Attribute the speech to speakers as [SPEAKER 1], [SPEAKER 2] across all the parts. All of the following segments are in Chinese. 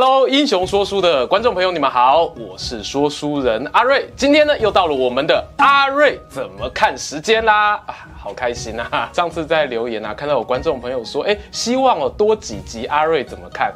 [SPEAKER 1] Hello，英雄说书的观众朋友，你们好，我是说书人阿瑞。今天呢，又到了我们的阿瑞怎么看时间啦啊，好开心啊！上次在留言啊，看到有观众朋友说，哎，希望我多几集阿瑞怎么看。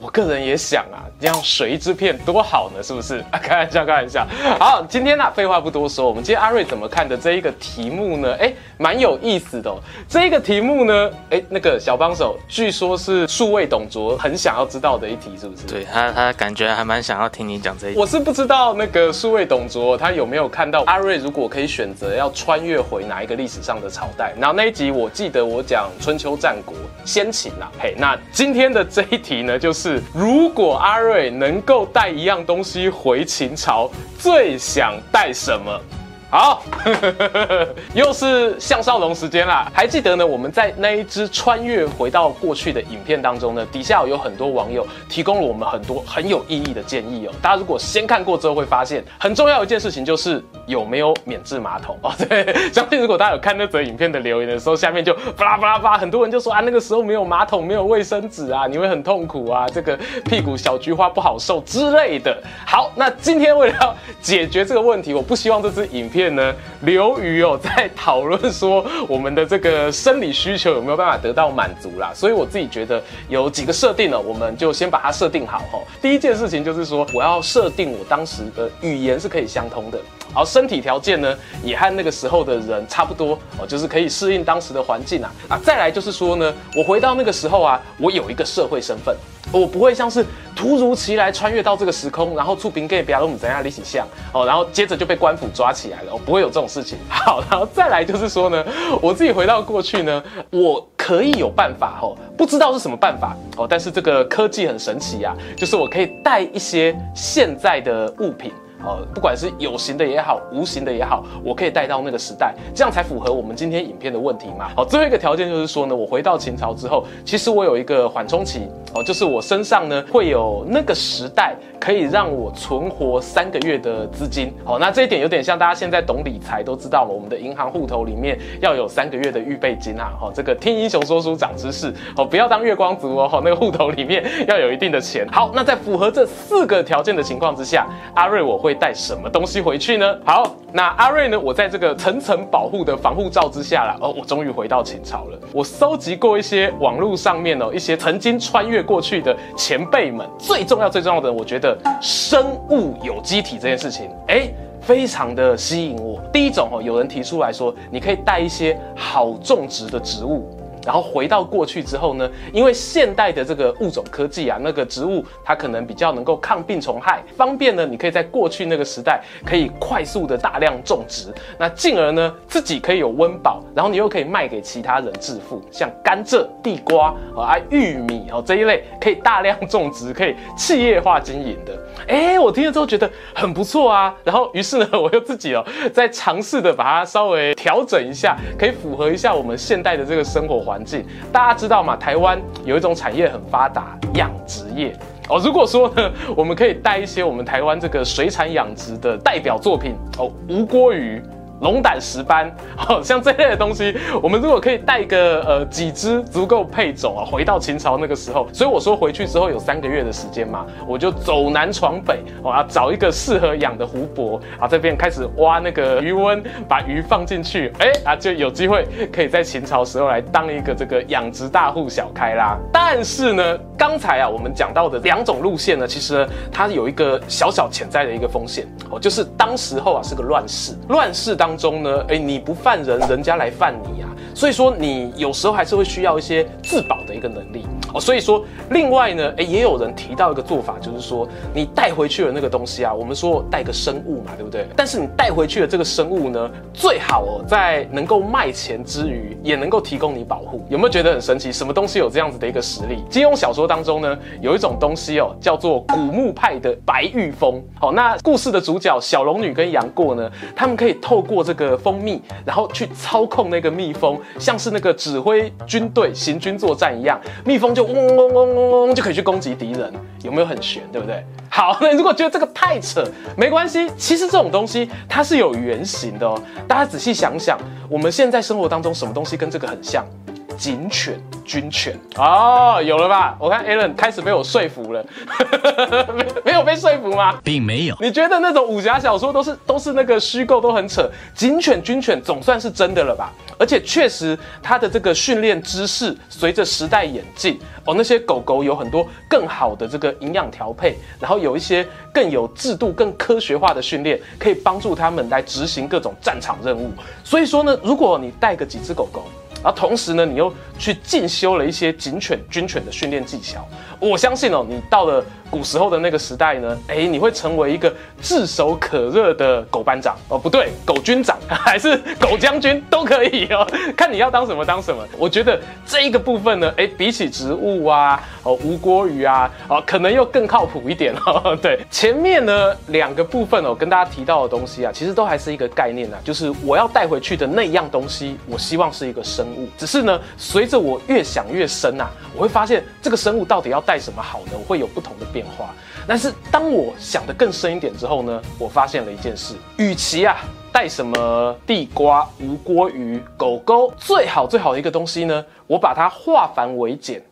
[SPEAKER 1] 我个人也想啊，这样水一支片多好呢，是不是？啊，开玩笑，开玩笑。好，今天呢、啊，废话不多说，我们今天阿瑞怎么看的这一个题目呢？哎，蛮有意思的、哦。这一个题目呢，哎，那个小帮手，据说是数位董卓很想要知道的一题，是不是？
[SPEAKER 2] 对他，他感觉还蛮想要听你讲这一题。
[SPEAKER 1] 我是不知道那个数位董卓他有没有看到阿瑞，如果可以选择要穿越回哪一个历史上的朝代，然后那一集我记得我讲春秋战国先秦啊。嘿，那今天的这一题呢，就是。如果阿瑞能够带一样东西回秦朝，最想带什么？好，又是向少龙时间啦。还记得呢？我们在那一支穿越回到过去的影片当中呢，底下有很多网友提供了我们很多很有意义的建议哦。大家如果先看过之后，会发现很重要一件事情就是有没有免治马桶哦。对，相信如果大家有看那则影片的留言的时候，下面就巴拉巴拉巴，很多人就说啊，那个时候没有马桶，没有卫生纸啊，你会很痛苦啊，这个屁股小菊花不好受之类的。好，那今天为了要解决这个问题，我不希望这支影片。片呢，流于哦，在讨论说我们的这个生理需求有没有办法得到满足啦，所以我自己觉得有几个设定呢，我们就先把它设定好哈。第一件事情就是说，我要设定我当时的语言是可以相通的，然后身体条件呢也和那个时候的人差不多哦，就是可以适应当时的环境啊啊。再来就是说呢，我回到那个时候啊，我有一个社会身份。我不会像是突如其来穿越到这个时空，然后触屏给不要我们怎样立起像哦，然后接着就被官府抓起来了。我不会有这种事情。好，然后再来就是说呢，我自己回到过去呢，我可以有办法哦，不知道是什么办法哦，但是这个科技很神奇啊，就是我可以带一些现在的物品。呃，不管是有形的也好，无形的也好，我可以带到那个时代，这样才符合我们今天影片的问题嘛。好，最后一个条件就是说呢，我回到秦朝之后，其实我有一个缓冲期，哦，就是我身上呢会有那个时代可以让我存活三个月的资金。好，那这一点有点像大家现在懂理财都知道了，我们的银行户头里面要有三个月的预备金啊。好，这个听英雄说书长知识，哦，不要当月光族哦，那个户头里面要有一定的钱。好，那在符合这四个条件的情况之下，阿瑞我会。会带什么东西回去呢？好，那阿瑞呢？我在这个层层保护的防护罩之下啦，哦，我终于回到秦朝了。我搜集过一些网络上面哦，一些曾经穿越过去的前辈们，最重要最重要的，我觉得生物有机体这件事情，哎，非常的吸引我。第一种哦，有人提出来说，你可以带一些好种植的植物。然后回到过去之后呢，因为现代的这个物种科技啊，那个植物它可能比较能够抗病虫害，方便呢，你可以在过去那个时代可以快速的大量种植，那进而呢自己可以有温饱，然后你又可以卖给其他人致富，像甘蔗、地瓜啊、玉米哦这一类可以大量种植、可以企业化经营的。哎，我听了之后觉得很不错啊，然后于是呢，我又自己哦在尝试的把它稍微调整一下，可以符合一下我们现代的这个生活环境。大家知道吗？台湾有一种产业很发达，养殖业哦。如果说呢，我们可以带一些我们台湾这个水产养殖的代表作品哦，吴锅鱼。龙胆石斑，好像这类的东西，我们如果可以带个呃几只足够配种啊，回到秦朝那个时候，所以我说回去之后有三个月的时间嘛，我就走南闯北，我要找一个适合养的湖泊啊，这边开始挖那个鱼温，把鱼放进去，哎啊，就有机会可以在秦朝时候来当一个这个养殖大户小开啦。但是呢，刚才啊我们讲到的两种路线呢，其实呢它有一个小小潜在的一个风险哦，就是当时候啊是个乱世，乱世当。当中呢，哎，你不犯人，人家来犯你啊，所以说你有时候还是会需要一些自保的一个能力。哦。所以说，另外呢，哎，也有人提到一个做法，就是说你带回去的那个东西啊，我们说带个生物嘛，对不对？但是你带回去的这个生物呢，最好哦，在能够卖钱之余，也能够提供你保护。有没有觉得很神奇？什么东西有这样子的一个实力？金庸小说当中呢，有一种东西哦，叫做古墓派的白玉蜂。好，那故事的主角小龙女跟杨过呢，他们可以透过这个蜂蜜，然后去操控那个蜜蜂，像是那个指挥军队行军作战一样，蜜蜂就嗡嗡嗡嗡嗡就可以去攻击敌人，有没有很悬，对不对？好，那如果觉得这个太扯，没关系，其实这种东西它是有原型的哦。大家仔细想想，我们现在生活当中什么东西跟这个很像？警犬、军犬哦，有了吧？我看 Alan 开始被我说服了，没 没有被说服吗？
[SPEAKER 3] 并没有。
[SPEAKER 1] 你觉得那种武侠小说都是都是那个虚构，都很扯。警犬、军犬总算是真的了吧？而且确实，它的这个训练知识随着时代演进哦，那些狗狗有很多更好的这个营养调配，然后有一些更有制度、更科学化的训练，可以帮助他们来执行各种战场任务。所以说呢，如果你带个几只狗狗，然后同时呢，你又去进修了一些警犬、军犬的训练技巧。我相信哦，你到了古时候的那个时代呢，哎，你会成为一个炙手可热的狗班长哦，不对，狗军长 还是狗将军都可以哦，看你要当什么当什么。我觉得这一个部分呢，哎，比起植物啊、哦吴郭鱼啊，哦，可能又更靠谱一点哦。对，前面呢两个部分哦，跟大家提到的东西啊，其实都还是一个概念啊，就是我要带回去的那样东西，我希望是一个生。只是呢，随着我越想越深啊，我会发现这个生物到底要带什么好呢？我会有不同的变化。但是当我想得更深一点之后呢，我发现了一件事：与其啊带什么地瓜、吴锅鱼、狗狗，最好最好的一个东西呢，我把它化繁为简，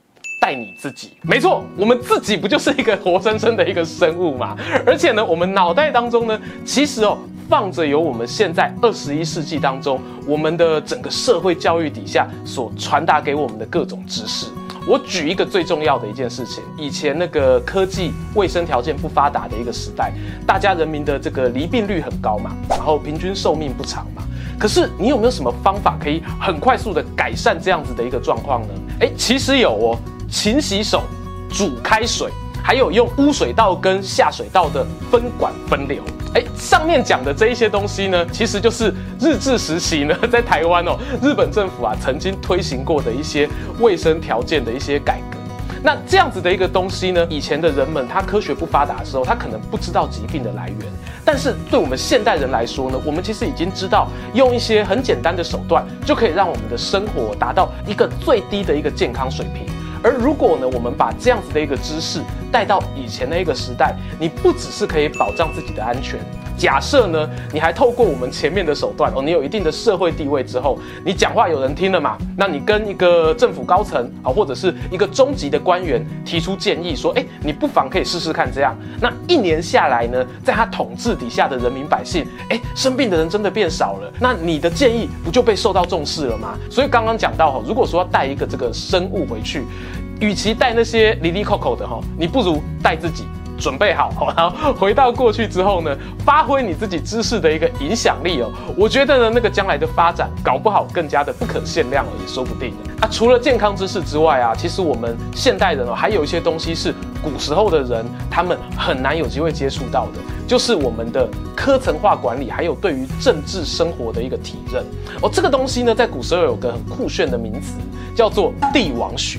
[SPEAKER 1] 带你自己。没错，我们自己不就是一个活生生的一个生物嘛？而且呢，我们脑袋当中呢，其实哦放着有我们现在二十一世纪当中我们的整个社会教育底下所传达给我们的各种知识。我举一个最重要的一件事情，以前那个科技卫生条件不发达的一个时代，大家人民的这个离病率很高嘛，然后平均寿命不长嘛。可是你有没有什么方法可以很快速的改善这样子的一个状况呢？诶，其实有哦，勤洗手，煮开水。还有用污水道跟下水道的分管分流，哎，上面讲的这一些东西呢，其实就是日治时期呢，在台湾哦，日本政府啊曾经推行过的一些卫生条件的一些改革。那这样子的一个东西呢，以前的人们他科学不发达的时候，他可能不知道疾病的来源，但是对我们现代人来说呢，我们其实已经知道用一些很简单的手段，就可以让我们的生活达到一个最低的一个健康水平。而如果呢，我们把这样子的一个知识带到以前的一个时代，你不只是可以保障自己的安全。假设呢，你还透过我们前面的手段哦，你有一定的社会地位之后，你讲话有人听了嘛？那你跟一个政府高层啊，或者是一个中级的官员提出建议说，诶，你不妨可以试试看这样。那一年下来呢，在他统治底下的人民百姓，诶，生病的人真的变少了，那你的建议不就被受到重视了吗？所以刚刚讲到哈，如果说要带一个这个生物回去，与其带那些哩哩扣扣的哈，你不如带自己。准备好，然后回到过去之后呢，发挥你自己知识的一个影响力哦。我觉得呢，那个将来的发展搞不好更加的不可限量了，也说不定啊。除了健康知识之外啊，其实我们现代人哦，还有一些东西是古时候的人他们很难有机会接触到的，就是我们的科层化管理，还有对于政治生活的一个体认哦。这个东西呢，在古时候有个很酷炫的名词，叫做帝王学。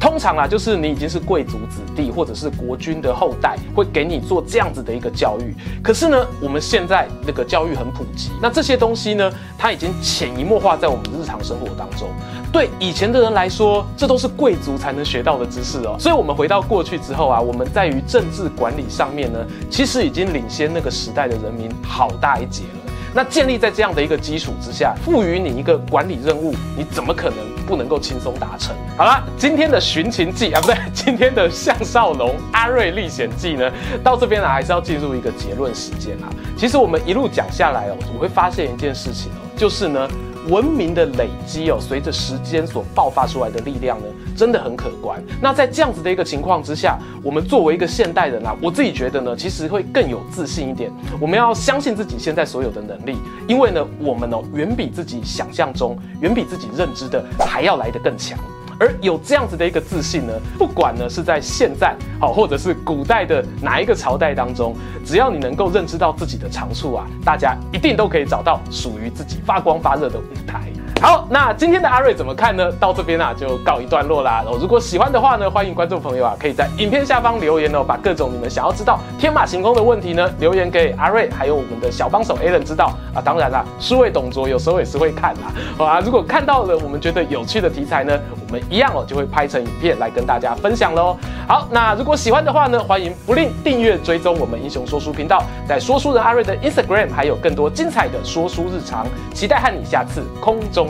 [SPEAKER 1] 通常啊，就是你已经是贵族子弟或者是国君的后代，会给你做这样子的一个教育。可是呢，我们现在那个教育很普及，那这些东西呢，它已经潜移默化在我们日常生活当中。对以前的人来说，这都是贵族才能学到的知识哦。所以，我们回到过去之后啊，我们在于政治管理上面呢，其实已经领先那个时代的人民好大一截了。那建立在这样的一个基础之下，赋予你一个管理任务，你怎么可能不能够轻松达成？好了，今天的寻秦记啊，不对，今天的向少龙阿瑞历险记呢，到这边呢，还是要进入一个结论时间啊。其实我们一路讲下来哦，我会发现一件事情哦，就是呢。文明的累积哦，随着时间所爆发出来的力量呢，真的很可观。那在这样子的一个情况之下，我们作为一个现代人啊，我自己觉得呢，其实会更有自信一点。我们要相信自己现在所有的能力，因为呢，我们哦，远比自己想象中，远比自己认知的还要来得更强。而有这样子的一个自信呢，不管呢是在现在好，或者是古代的哪一个朝代当中，只要你能够认知到自己的长处啊，大家一定都可以找到属于自己发光发热的舞台。好，那今天的阿瑞怎么看呢？到这边啊就告一段落啦。哦，如果喜欢的话呢，欢迎观众朋友啊可以在影片下方留言哦，把各种你们想要知道天马行空的问题呢留言给阿瑞，还有我们的小帮手 Alan 知道啊。当然啦，数位董卓有时候也是会看啦。好啊，如果看到了我们觉得有趣的题材呢，我们一样哦就会拍成影片来跟大家分享喽。好，那如果喜欢的话呢，欢迎不吝订阅追踪我们英雄说书频道，在说书人阿瑞的 Instagram 还有更多精彩的说书日常，期待和你下次空中